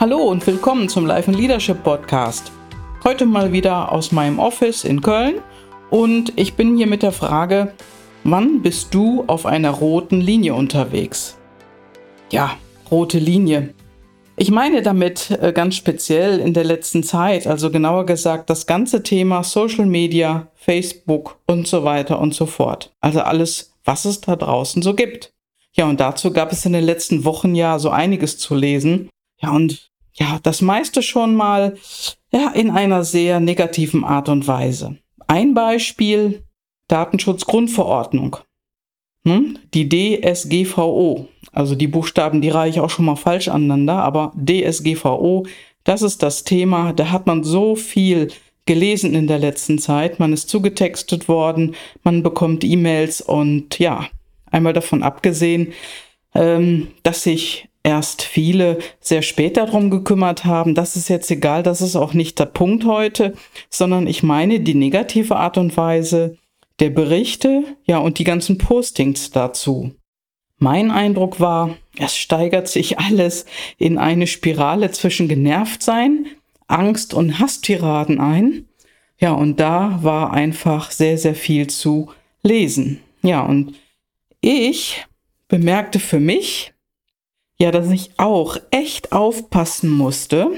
Hallo und willkommen zum Life and Leadership Podcast. Heute mal wieder aus meinem Office in Köln und ich bin hier mit der Frage, wann bist du auf einer roten Linie unterwegs? Ja, rote Linie. Ich meine damit äh, ganz speziell in der letzten Zeit, also genauer gesagt das ganze Thema Social Media, Facebook und so weiter und so fort. Also alles, was es da draußen so gibt. Ja, und dazu gab es in den letzten Wochen ja so einiges zu lesen. Ja, und ja, das meiste schon mal ja, in einer sehr negativen Art und Weise. Ein Beispiel, Datenschutzgrundverordnung. Hm? Die DSGVO, also die Buchstaben, die reiche ich auch schon mal falsch aneinander, aber DSGVO, das ist das Thema, da hat man so viel gelesen in der letzten Zeit, man ist zugetextet worden, man bekommt E-Mails und ja, einmal davon abgesehen, ähm, dass sich erst viele sehr spät darum gekümmert haben. Das ist jetzt egal, das ist auch nicht der Punkt heute, sondern ich meine die negative Art und Weise der Berichte, ja, und die ganzen Postings dazu. Mein Eindruck war, es steigert sich alles in eine Spirale zwischen Genervtsein, Angst und Hasstiraden ein. Ja, und da war einfach sehr, sehr viel zu lesen. Ja, und ich bemerkte für mich, ja, dass ich auch echt aufpassen musste,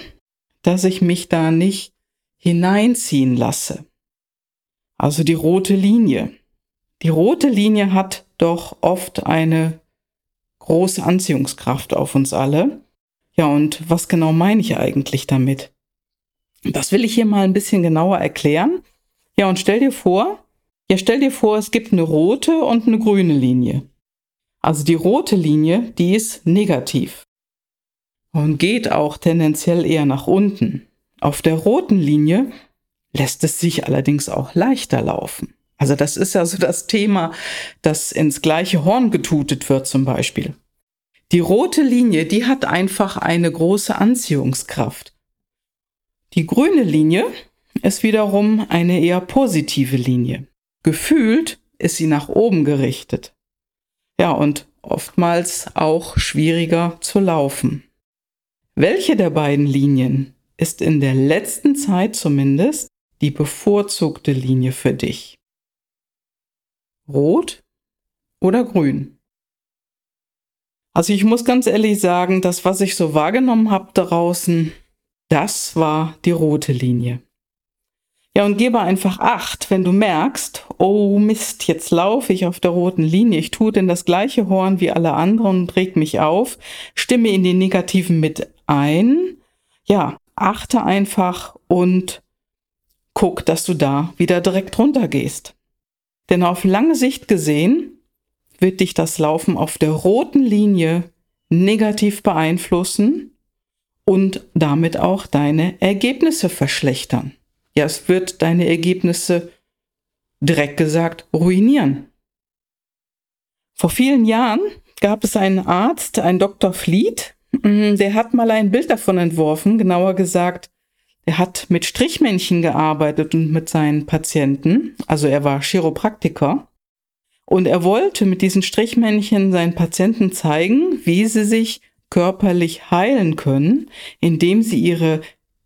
dass ich mich da nicht hineinziehen lasse. Also die rote Linie. Die rote Linie hat doch oft eine große Anziehungskraft auf uns alle. Ja, und was genau meine ich eigentlich damit? Das will ich hier mal ein bisschen genauer erklären. Ja, und stell dir vor, ja, stell dir vor, es gibt eine rote und eine grüne Linie. Also die rote Linie, die ist negativ und geht auch tendenziell eher nach unten. Auf der roten Linie lässt es sich allerdings auch leichter laufen. Also das ist ja so das Thema, das ins gleiche Horn getutet wird zum Beispiel. Die rote Linie, die hat einfach eine große Anziehungskraft. Die grüne Linie ist wiederum eine eher positive Linie. Gefühlt ist sie nach oben gerichtet. Ja, und oftmals auch schwieriger zu laufen. Welche der beiden Linien ist in der letzten Zeit zumindest die bevorzugte Linie für dich? Rot oder grün? Also ich muss ganz ehrlich sagen, das, was ich so wahrgenommen habe draußen, das war die rote Linie. Ja, und gebe einfach Acht, wenn du merkst, oh Mist, jetzt laufe ich auf der roten Linie, ich tue denn das gleiche Horn wie alle anderen und reg mich auf, stimme in die Negativen mit ein. Ja, achte einfach und guck, dass du da wieder direkt runtergehst. Denn auf lange Sicht gesehen wird dich das Laufen auf der roten Linie negativ beeinflussen und damit auch deine Ergebnisse verschlechtern. Ja, es wird deine Ergebnisse direkt gesagt ruinieren. Vor vielen Jahren gab es einen Arzt, ein Dr. Fleet, mm, der hat mal ein Bild davon entworfen, genauer gesagt, er hat mit Strichmännchen gearbeitet und mit seinen Patienten, also er war Chiropraktiker. Und er wollte mit diesen Strichmännchen seinen Patienten zeigen, wie sie sich körperlich heilen können, indem sie ihre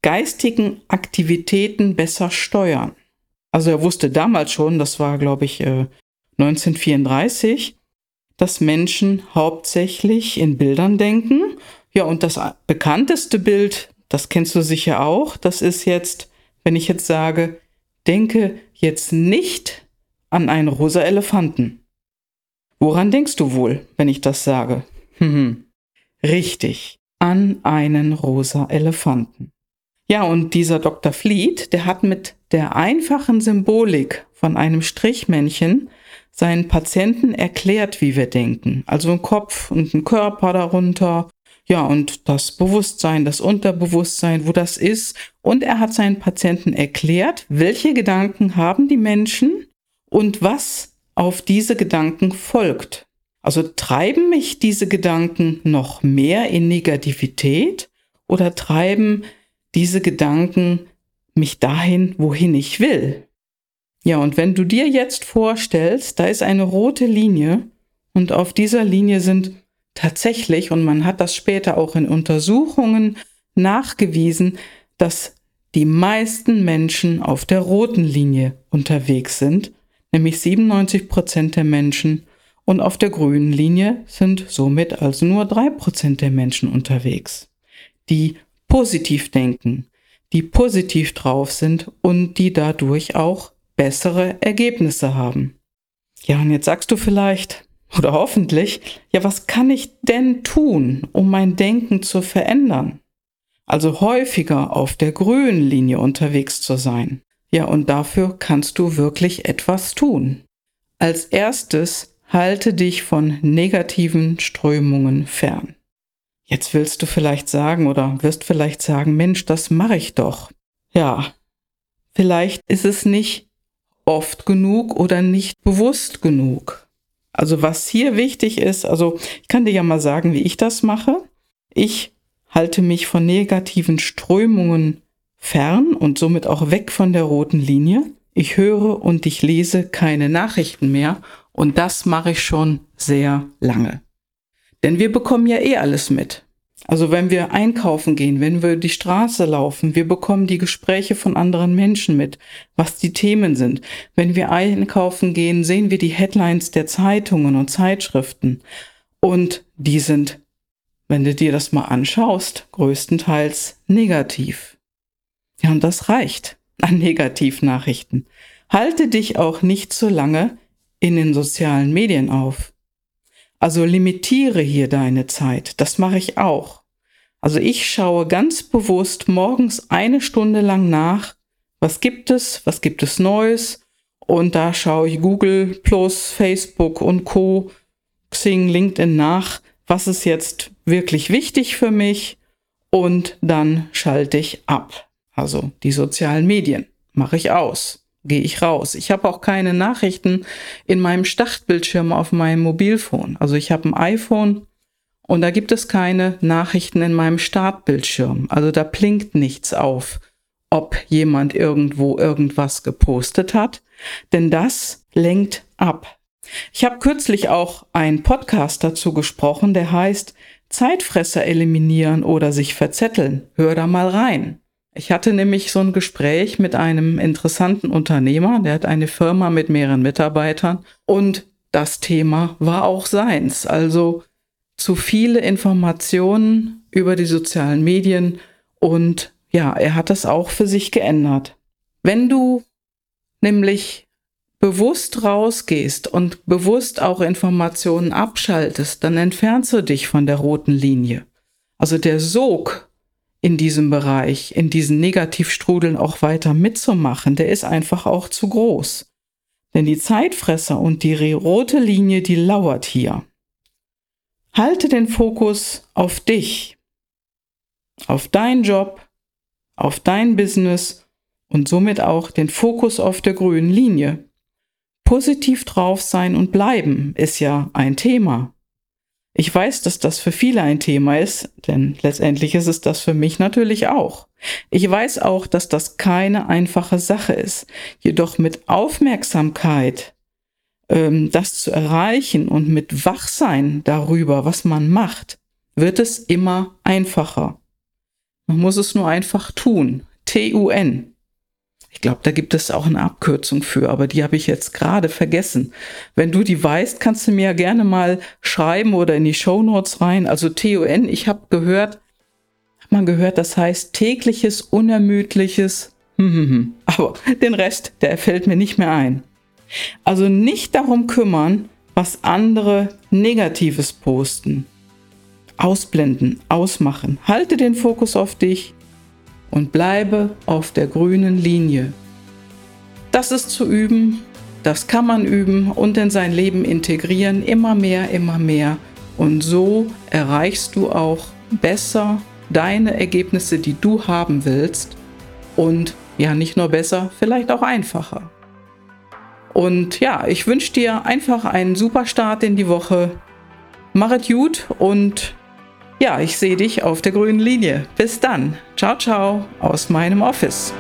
geistigen Aktivitäten besser steuern. Also er wusste damals schon, das war glaube ich 1934, äh, dass Menschen hauptsächlich in Bildern denken. Ja, und das bekannteste Bild, das kennst du sicher auch, das ist jetzt, wenn ich jetzt sage, denke jetzt nicht an einen rosa Elefanten. Woran denkst du wohl, wenn ich das sage? Hm, richtig, an einen rosa Elefanten. Ja, und dieser Dr. Fleet, der hat mit der einfachen Symbolik von einem Strichmännchen seinen Patienten erklärt, wie wir denken. Also ein Kopf und ein Körper darunter. Ja, und das Bewusstsein, das Unterbewusstsein, wo das ist. Und er hat seinen Patienten erklärt, welche Gedanken haben die Menschen und was auf diese Gedanken folgt. Also treiben mich diese Gedanken noch mehr in Negativität oder treiben diese Gedanken mich dahin, wohin ich will. Ja, und wenn du dir jetzt vorstellst, da ist eine rote Linie und auf dieser Linie sind tatsächlich, und man hat das später auch in Untersuchungen nachgewiesen, dass die meisten Menschen auf der roten Linie unterwegs sind, nämlich 97 Prozent der Menschen, und auf der grünen Linie sind somit also nur drei Prozent der Menschen unterwegs, die positiv denken, die positiv drauf sind und die dadurch auch bessere Ergebnisse haben. Ja, und jetzt sagst du vielleicht, oder hoffentlich, ja, was kann ich denn tun, um mein Denken zu verändern? Also häufiger auf der grünen Linie unterwegs zu sein. Ja, und dafür kannst du wirklich etwas tun. Als erstes halte dich von negativen Strömungen fern. Jetzt willst du vielleicht sagen oder wirst vielleicht sagen, Mensch, das mache ich doch. Ja, vielleicht ist es nicht oft genug oder nicht bewusst genug. Also was hier wichtig ist, also ich kann dir ja mal sagen, wie ich das mache. Ich halte mich von negativen Strömungen fern und somit auch weg von der roten Linie. Ich höre und ich lese keine Nachrichten mehr und das mache ich schon sehr lange. Denn wir bekommen ja eh alles mit. Also wenn wir einkaufen gehen, wenn wir die Straße laufen, wir bekommen die Gespräche von anderen Menschen mit, was die Themen sind. Wenn wir einkaufen gehen, sehen wir die Headlines der Zeitungen und Zeitschriften. Und die sind, wenn du dir das mal anschaust, größtenteils negativ. Ja, und das reicht an Negativnachrichten. Halte dich auch nicht so lange in den sozialen Medien auf. Also limitiere hier deine Zeit. Das mache ich auch. Also ich schaue ganz bewusst morgens eine Stunde lang nach, was gibt es, was gibt es Neues. Und da schaue ich Google plus Facebook und Co, Xing, LinkedIn nach, was ist jetzt wirklich wichtig für mich. Und dann schalte ich ab. Also die sozialen Medien mache ich aus gehe ich raus. Ich habe auch keine Nachrichten in meinem Startbildschirm auf meinem Mobilfon. Also ich habe ein iPhone und da gibt es keine Nachrichten in meinem Startbildschirm. Also da blinkt nichts auf, ob jemand irgendwo irgendwas gepostet hat, denn das lenkt ab. Ich habe kürzlich auch einen Podcast dazu gesprochen, der heißt Zeitfresser eliminieren oder sich verzetteln. Hör da mal rein. Ich hatte nämlich so ein Gespräch mit einem interessanten Unternehmer, der hat eine Firma mit mehreren Mitarbeitern und das Thema war auch seins. Also zu viele Informationen über die sozialen Medien und ja, er hat das auch für sich geändert. Wenn du nämlich bewusst rausgehst und bewusst auch Informationen abschaltest, dann entfernst du dich von der roten Linie. Also der Sog in diesem Bereich, in diesen Negativstrudeln auch weiter mitzumachen, der ist einfach auch zu groß. Denn die Zeitfresser und die rote Linie, die lauert hier. Halte den Fokus auf dich, auf deinen Job, auf dein Business und somit auch den Fokus auf der grünen Linie. Positiv drauf sein und bleiben ist ja ein Thema. Ich weiß, dass das für viele ein Thema ist, denn letztendlich ist es das für mich natürlich auch. Ich weiß auch, dass das keine einfache Sache ist. Jedoch mit Aufmerksamkeit ähm, das zu erreichen und mit Wachsein darüber, was man macht, wird es immer einfacher. Man muss es nur einfach tun. T-U-N. Ich glaube, da gibt es auch eine Abkürzung für, aber die habe ich jetzt gerade vergessen. Wenn du die weißt, kannst du mir gerne mal schreiben oder in die Show Notes rein. Also TUN, ich habe gehört, hat man gehört, das heißt tägliches, unermüdliches. Hm, hm, hm. Aber den Rest, der fällt mir nicht mehr ein. Also nicht darum kümmern, was andere Negatives posten. Ausblenden, ausmachen. Halte den Fokus auf dich und bleibe auf der grünen Linie. Das ist zu üben, das kann man üben und in sein Leben integrieren, immer mehr, immer mehr. Und so erreichst du auch besser deine Ergebnisse, die du haben willst. Und ja, nicht nur besser, vielleicht auch einfacher. Und ja, ich wünsche dir einfach einen super Start in die Woche. Mach es gut und ja, ich sehe dich auf der grünen Linie. Bis dann. Ciao, ciao aus meinem Office.